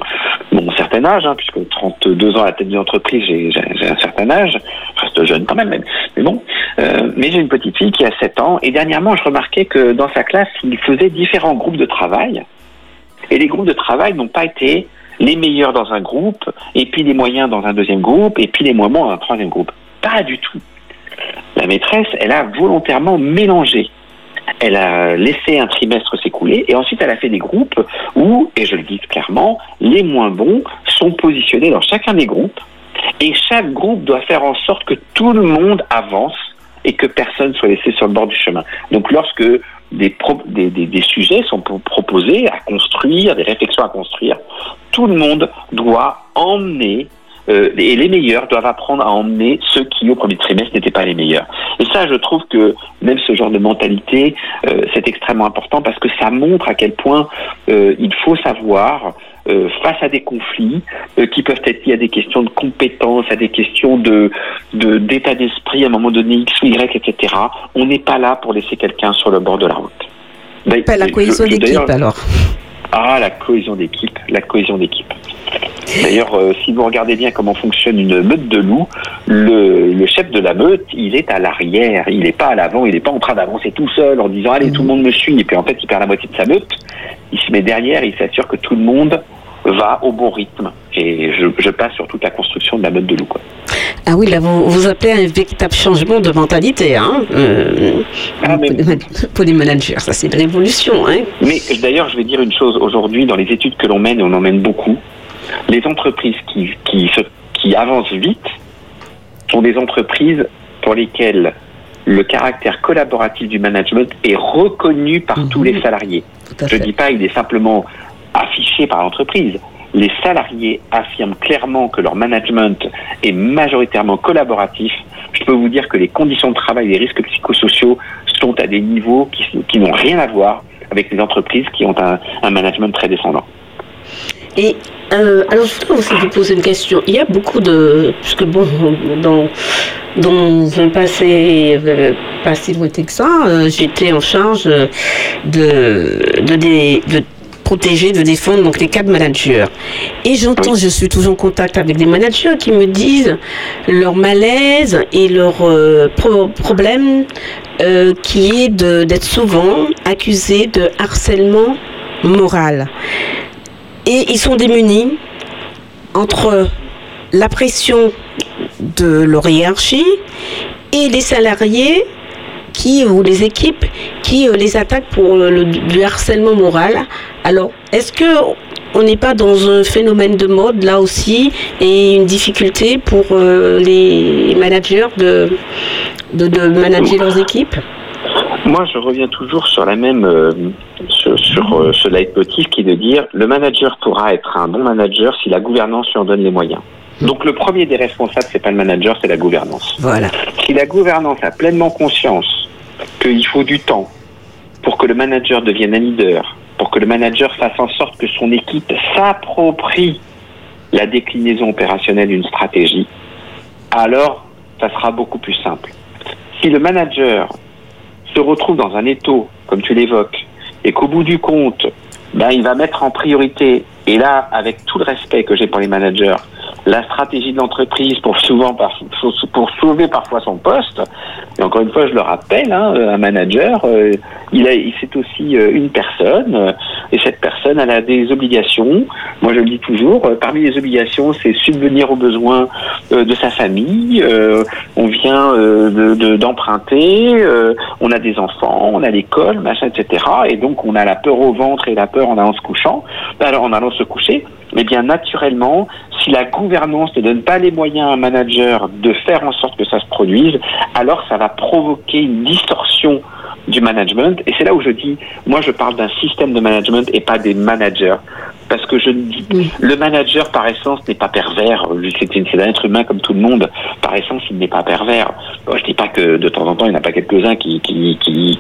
mon certain âge, hein, puisque 32 ans à la tête d'une entreprise, j'ai un certain âge, je reste jeune quand même, mais, bon. Euh, mais j'ai une petite fille qui a 7 ans, et dernièrement, je remarquais que dans sa classe, il faisait différents groupes de travail, et les groupes de travail n'ont pas été les meilleurs dans un groupe, et puis les moyens dans un deuxième groupe, et puis les moins bons dans un troisième groupe. Pas du tout. La maîtresse, elle a volontairement mélangé elle a laissé un trimestre s'écouler et ensuite elle a fait des groupes où, et je le dis clairement, les moins bons sont positionnés dans chacun des groupes et chaque groupe doit faire en sorte que tout le monde avance et que personne soit laissé sur le bord du chemin. Donc lorsque des, des, des, sujets sont proposés à construire, des réflexions à construire, tout le monde doit emmener euh, et les meilleurs doivent apprendre à emmener ceux qui, au premier trimestre, n'étaient pas les meilleurs. Et ça, je trouve que même ce genre de mentalité, euh, c'est extrêmement important parce que ça montre à quel point euh, il faut savoir face à des conflits qui peuvent être liés à des questions de compétences, à des questions de d'état d'esprit à un moment donné X ou Y, etc. On n'est pas là pour laisser quelqu'un sur le bord de la route. pas la cohésion d'équipe alors. Ah, la cohésion d'équipe, la cohésion d'équipe. D'ailleurs, euh, si vous regardez bien comment fonctionne une meute de loups, le, chef de la meute, il est à l'arrière, il n'est pas à l'avant, il n'est pas en train d'avancer tout seul en disant allez, tout le monde me suit, et puis en fait, il perd la moitié de sa meute. Il se met derrière, il s'assure que tout le monde va au bon rythme. Et je, passe sur toute la construction de la meute de loup. Quoi. Ah oui, là, vous, vous appelez un véritable changement de mentalité, hein euh, ah, pour les managers. Ça, c'est une révolution, hein Mais d'ailleurs, je vais dire une chose. Aujourd'hui, dans les études que l'on mène, et on en mène beaucoup, les entreprises qui, qui, qui avancent vite sont des entreprises pour lesquelles le caractère collaboratif du management est reconnu par tous les mhm. salariés. Je ne dis pas il est simplement affiché par l'entreprise. Les salariés affirment clairement que leur management est majoritairement collaboratif. Je peux vous dire que les conditions de travail et les risques psychosociaux sont à des niveaux qui, n'ont rien à voir avec les entreprises qui ont un management très descendant. Et euh, alors, je voudrais aussi vous poser une question. Il y a beaucoup de. Puisque, bon, dans, dans un passé euh, pas si lointain que ça, euh, j'étais en charge de, de, protéger, de défendre donc les cadres managers. Et j'entends, je suis toujours en contact avec des managers qui me disent leur malaise et leur problème qui est d'être souvent accusés de harcèlement moral. Et ils sont démunis entre la pression de leur hiérarchie et les salariés qui ou les équipes qui euh, les attaquent pour le, harcèlement moral. Alors, est-ce que on n'est pas dans un phénomène de mode là aussi et une difficulté pour euh, les managers de, manager leurs équipes? Moi, je reviens toujours sur la même euh, sur, euh, ce leitmotiv qui est de dire le manager pourra être un bon manager si la gouvernance lui en donne les moyens. Donc le premier des responsables, c'est pas le manager, c'est la gouvernance. Voilà. Si la gouvernance a pleinement conscience qu'il faut du temps pour que le manager devienne un leader, pour que le manager fasse en sorte que son équipe s'approprie la déclinaison opérationnelle d'une stratégie, alors ça sera beaucoup plus simple. Si le manager se retrouve dans un étau, comme tu l'évoques, et qu'au bout du compte, ben, il va mettre en priorité, et là, avec tout le respect que j'ai pour les managers, la stratégie de l'entreprise pour souvent pour sauver parfois son poste. Et encore une fois, je le rappelle, hein, un manager, euh, c'est aussi euh, une personne, euh, et cette personne, elle a des obligations. Moi, je le dis toujours, parmi les obligations, c'est subvenir aux besoins de sa famille. on vient d'emprunter, on a des enfants, on a l'école, machin, etc. Et donc, on a la peur au ventre et la peur en allant se couchant, alors en allant se coucher. Mais bien naturellement, si la gouvernance ne donne pas les moyens à un manager de faire en sorte que ça se produise, alors ça va provoquer une distorsion du management. Et c'est là où je dis, moi je parle d'un système de management et pas des managers. Parce que je dis, le manager par essence n'est pas pervers. C'est un être humain comme tout le monde. Par essence, il n'est pas pervers. je dis pas que de temps en temps, il n'y en a pas quelques-uns qui qui, qui,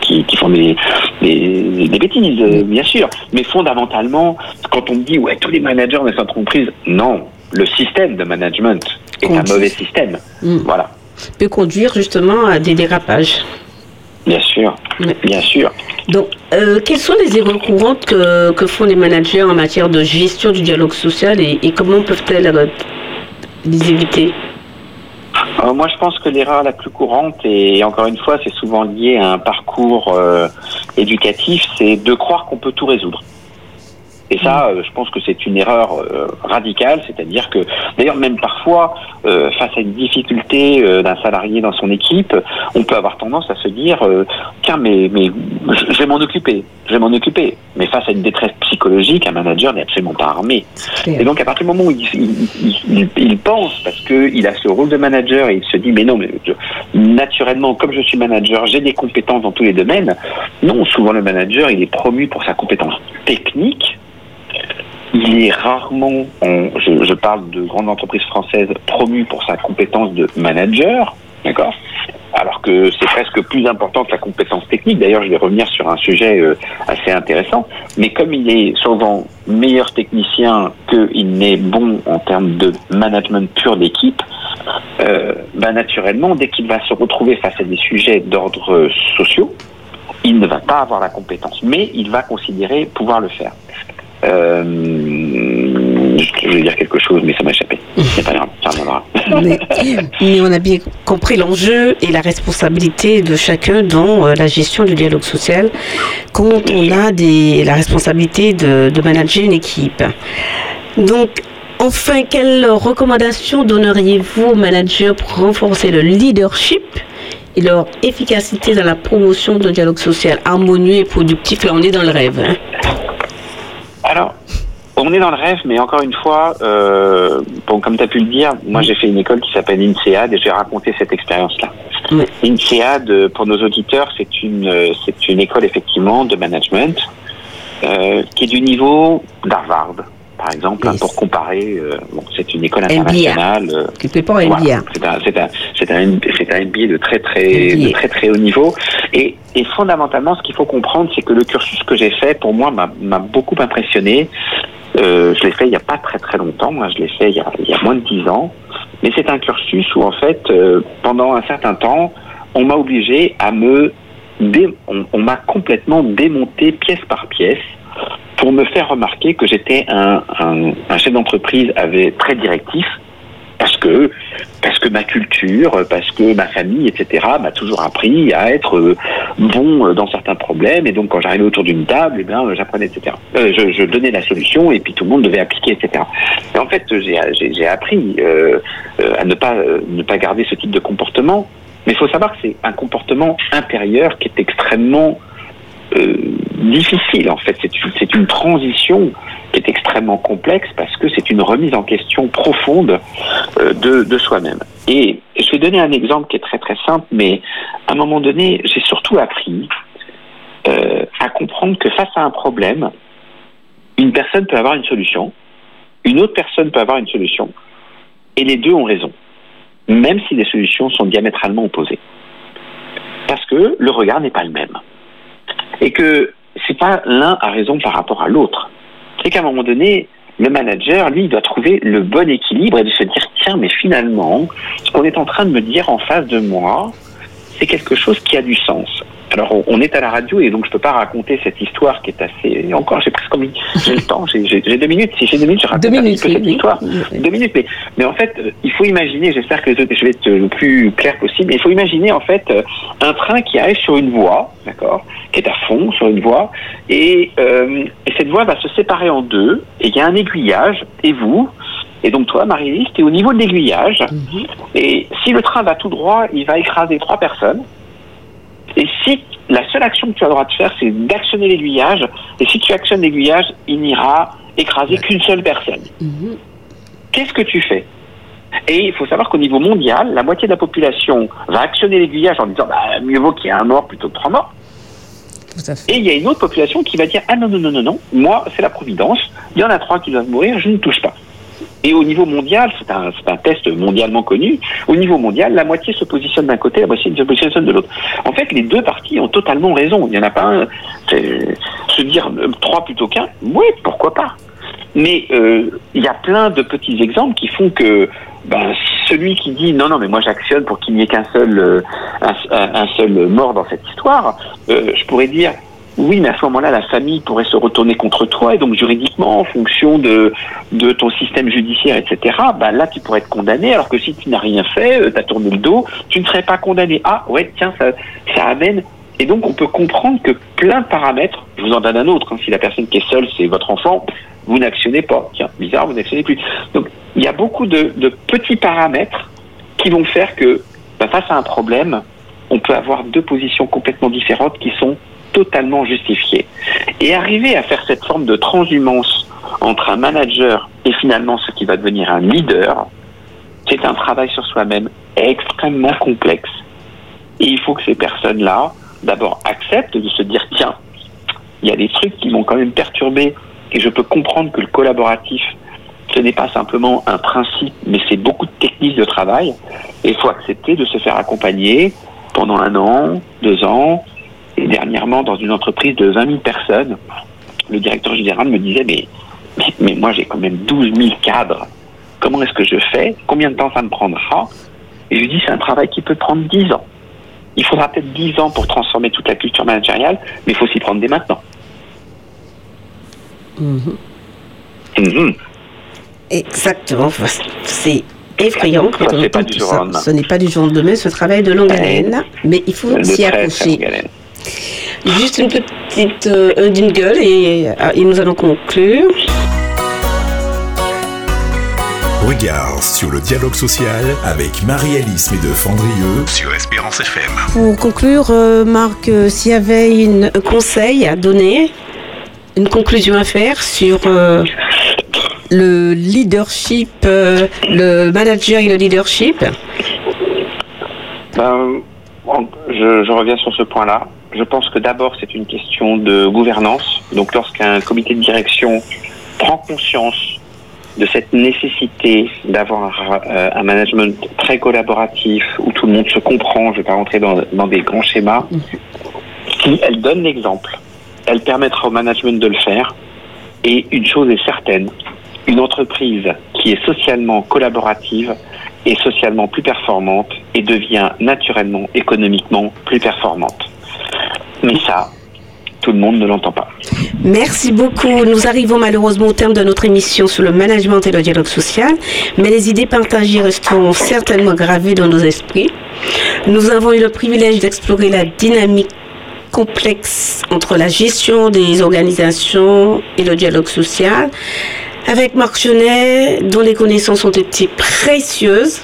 qui, qui, font des, des, des, bêtises, bien sûr. Mais fondamentalement, quand on me dit, ouais, tous les managers de cette entreprise, non. Le système de management est un mauvais système. Mm. Voilà. Peut conduire justement à des dérapages. Bien sûr, bien sûr. Donc, euh, quelles sont les erreurs courantes que, font les managers en matière de gestion du dialogue social et, comment peuvent-elles les éviter? Moi, je pense que l'erreur la plus courante, et encore une fois, c'est souvent lié à un parcours éducatif, c'est de croire qu'on peut tout résoudre. Et ça, mm. euh, je pense que c'est une erreur euh, radicale, c'est-à-dire que, d'ailleurs, même parfois, euh, face à une difficulté d'un salarié dans son équipe, on peut avoir tendance à se dire, tiens, mais, mais je vais m'en occuper, je vais m'en occuper. Mais face à une détresse psychologique, un manager n'est absolument pas armé. Et donc, à partir du moment où il, il, pense, parce qu'il a ce rôle de manager et il se dit, mais non, mais naturellement, comme je suis manager, j'ai des compétences dans tous les domaines. Non, souvent le manager, il est promu pour sa compétence technique il est rarement, je, parle de grandes entreprises françaises, promu pour sa compétence de manager, d'accord? Alors que c'est presque plus important que la compétence technique. D'ailleurs, je vais revenir sur un sujet euh, assez intéressant. Mais comme il est souvent meilleur technicien qu'il n'est bon en termes de management pur d'équipe, euh, bah, naturellement, dès qu'il va se retrouver face à des sujets d'ordre sociaux, il ne va pas avoir la compétence, mais il va considérer pouvoir le faire. Euh, je vais dire quelque chose, mais ça m'a échappé. C'est pas grave, ça reviendra. <laughs> Mais, on a bien compris l'enjeu et la responsabilité de chacun dans euh, la gestion du dialogue social quand on a la responsabilité de, de manager une équipe. Donc, enfin, quelles recommandations donneriez-vous aux managers pour renforcer le leadership et leur efficacité dans la promotion d'un dialogue social harmonieux et productif? Là, on est dans le rêve. Hein. Alors, on est dans le rêve, mais encore une fois, euh, bon, comme tu as pu le dire, moi j'ai fait une école qui s'appelle INSEAD et j'ai raconté cette expérience-là. INSEAD, pour nos auditeurs, c'est une, c'est une école effectivement de management euh, qui est du niveau d'Harvard par exemple, hein, pour comparer, euh, bon, c'est une école internationale. Euh, c'est pas c'est un, c'est un, c'est un, un, MBA de très très, de très très haut niveau. Et, et fondamentalement, ce qu'il faut comprendre, c'est que le cursus que j'ai fait, pour moi, m'a, beaucoup impressionné. Euh, je l'ai fait il n'y a pas très très longtemps. Moi, je l'ai fait il y a, il y a moins de dix ans. Mais c'est un cursus où, en fait, euh, pendant un certain temps, on m'a obligé à me dé... on, on m'a complètement démonté pièce par pièce pour me faire remarquer que j'étais un, chef d'entreprise avait très directif parce que parce que ma culture, parce que ma famille, etc. m'a toujours appris à être bon dans certains problèmes et donc quand j'arrivais autour d'une table, eh bien j'apprenais, etc. Euh, je, donnais la solution et puis tout le monde devait appliquer, etc. Et en fait, j'ai appris euh, à ne pas ne pas garder ce type de comportement. Mais il faut savoir que c'est un comportement intérieur qui est extrêmement euh, difficile en fait. C'est une, transition qui est extrêmement complexe parce que c'est une remise en question profonde euh, de, soi-même. Et je vais donner un exemple qui est très très simple, mais à un moment donné, j'ai surtout appris euh, à comprendre que face à un problème, une personne peut avoir une solution, une autre personne peut avoir une solution, et les deux ont raison, même si les solutions sont diamétralement opposées. Parce que le regard n'est pas le même et que c'est pas l'un a raison par rapport à l'autre. C'est qu'à un moment donné, le manager, lui, doit trouver le bon équilibre et de se dire tiens, mais finalement, ce qu'on est en train de me dire en face de moi, c'est quelque chose qui a du sens. Alors, on est à la radio et donc je peux pas raconter cette histoire qui est assez. Encore, j'ai presque envie. J'ai le temps, j'ai deux minutes. Si j'ai deux minutes, je raconte un petit peu cette histoire. Deux minutes, mais, mais en fait, euh, il faut imaginer, j'espère que je vais être le plus clair possible, mais il faut imaginer en fait euh, un train qui arrive sur une voie, d'accord, qui est à fond sur une voie, et, euh, et cette voie va se séparer en deux, et il y a un aiguillage, et vous, et donc toi, Marie-Lise, tu es au niveau de l'aiguillage. Mhm. Et si le train va tout droit, il va écraser trois personnes. Et si la seule action que tu as le droit de faire, c'est d'actionner l'aiguillage, et si tu actionnes l'aiguillage, il n'ira écraser qu'une seule personne. Mhm. Qu'est-ce que tu fais? Et il faut savoir qu'au niveau mondial, la moitié de la population va actionner l'aiguillage en disant bah, mieux vaut qu'il y ait un mort plutôt que trois morts. Et il y a une autre population qui va dire ah non non non non non, moi c'est la providence, il y en a trois qui doivent mourir, je ne touche pas. Et au niveau mondial, c'est un, un, test mondialement connu, au niveau mondial, la moitié se positionne d'un côté, la moitié se positionne de l'autre. En fait, les deux parties ont totalement raison. Il n'y en a pas un. Se dire euh, trois plutôt qu'un, oui, pourquoi pas. Mais euh, il y a plein de petits exemples qui font que ben, celui qui dit non, non, mais moi j'actionne pour qu'il n'y ait qu'un seul, euh, un, seul mort dans cette histoire, je pourrais dire oui, mais à ce moment-là, la famille pourrait se retourner contre toi et donc juridiquement, en fonction de, ton système judiciaire, etc., bah, là, tu pourrais être condamné, alors que si tu n'as rien fait, euh, tu as tourné le dos, tu ne serais pas condamné. Ah, ouais, tiens, ça, ça amène. Et donc, on peut comprendre que plein de paramètres, je vous en donne un autre, hein, si la personne qui est seule, c'est votre enfant, vous n'actionnez pas. Tiens, bizarre, vous n'actionnez plus. Donc, il y a beaucoup de, de petits paramètres qui vont faire que, bah, face à un problème, on peut avoir deux positions complètement différentes qui sont totalement justifié. Et arriver à faire cette forme de transhumance entre un manager et finalement ce qui va devenir un leader, c'est un travail sur soi-même extrêmement complexe. Et il faut que ces personnes-là, d'abord, acceptent de se dire, tiens, il y a des trucs qui m'ont quand même perturbé et je peux comprendre que le collaboratif, ce n'est pas simplement un principe, mais c'est beaucoup de techniques de travail. Et il faut accepter de se faire accompagner pendant un an, deux ans, et dernièrement, dans une entreprise de 20 000 personnes, le directeur général me disait, mais, mais, moi j'ai quand même 12 000 cadres. Comment est-ce que je fais? Combien de temps ça me prendra? Et je lui dis, c'est un travail qui peut prendre 10 ans. Il faudra peut-être 10 ans pour transformer toute la culture managériale, mais il faut s'y prendre dès maintenant. Mm-hmm. Mm-hmm. Exactement. C'est effrayant quand on entend tout ça. Ce n'est pas du jour au lendemain, ce travail de longue haleine, mais il faut s'y accrocher. Juste une petite euh, jingle et, euh, et nous allons conclure. Regard sur le dialogue social avec Marie-Alice Médeux-Fandrieux sur Espérance FM. Pour conclure, euh, Marc, euh, s'il y avait une, un conseil à donner, une conclusion à faire sur euh, le leadership, euh, le manager et le leadership? Ben, je, je reviens sur ce point-là. Je pense que d'abord, c'est une question de gouvernance. Donc, lorsqu'un comité de direction prend conscience de cette nécessité d'avoir euh, un management très collaboratif où tout le monde se comprend, je ne vais pas rentrer dans, dans des grands schémas, si elle donne l'exemple, elle permettra au management de le faire. Et une chose est certaine, une entreprise qui est socialement collaborative est socialement plus performante et devient naturellement économiquement plus performante. Mais ça, tout le monde ne l'entend pas. Merci beaucoup. Nous arrivons malheureusement au terme de notre émission sur le management et le dialogue social, mais les idées partagées resteront certainement gravées dans nos esprits. Nous avons eu le privilège d'explorer la dynamique complexe entre la gestion des organisations et le dialogue social avec Marc Chenet, dont les connaissances ont été précieuses.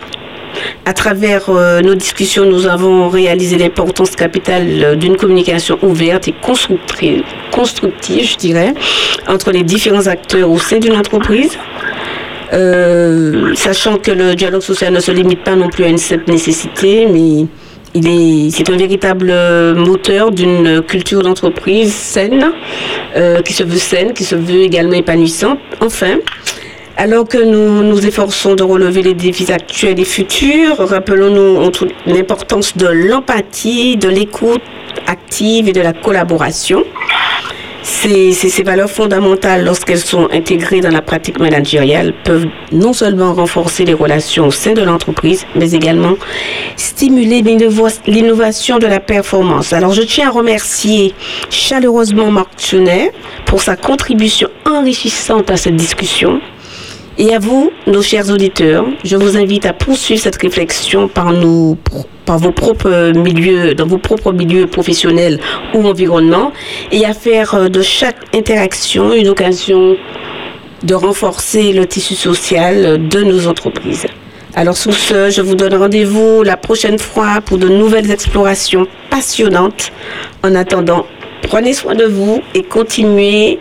À travers euh, nos discussions, nous avons réalisé l'importance capitale euh, d'une communication ouverte et constructive, je dirais, entre les différents acteurs au sein d'une entreprise. Euh, sachant que le dialogue social ne se limite pas non plus à une simple nécessité, mais il est, c'est un véritable moteur d'une culture d'entreprise saine, qui se veut saine, qui se veut également épanouissante. Enfin, alors que nous nous efforçons de relever les défis actuels et futurs, rappelons-nous l'importance de l'empathie, de l'écoute active et de la collaboration. Ces, ces, valeurs fondamentales, lorsqu'elles sont intégrées dans la pratique managériale, peuvent non seulement renforcer les relations au sein de l'entreprise, mais également stimuler l'innovation de la performance. Alors, je tiens à remercier chaleureusement Marc Chenet pour sa contribution enrichissante à cette discussion. Et à vous, nos chers auditeurs, je vous invite à poursuivre cette réflexion par, nos, par vos propres milieux, dans vos propres milieux professionnels ou environnement, et à faire de chaque interaction une occasion de renforcer le tissu social de nos entreprises. Alors sur ce, je vous donne rendez-vous la prochaine fois pour de nouvelles explorations passionnantes. En attendant, prenez soin de vous et continuez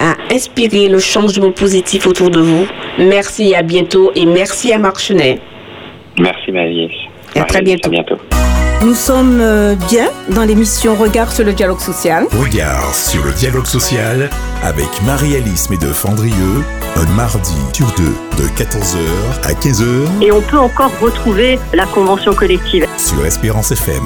à inspirer le changement positif autour de vous. Merci, à bientôt et merci à Marc Chenet. Merci Marie. Et à très bientôt. À bientôt. Nous sommes bien dans l'émission Regard sur le dialogue social. Regard sur le dialogue social avec Marie-Alice Médeux-Fandrieux, un mardi sur deux de 14h à 15h. Et on peut encore retrouver la convention collective sur Espérance FM.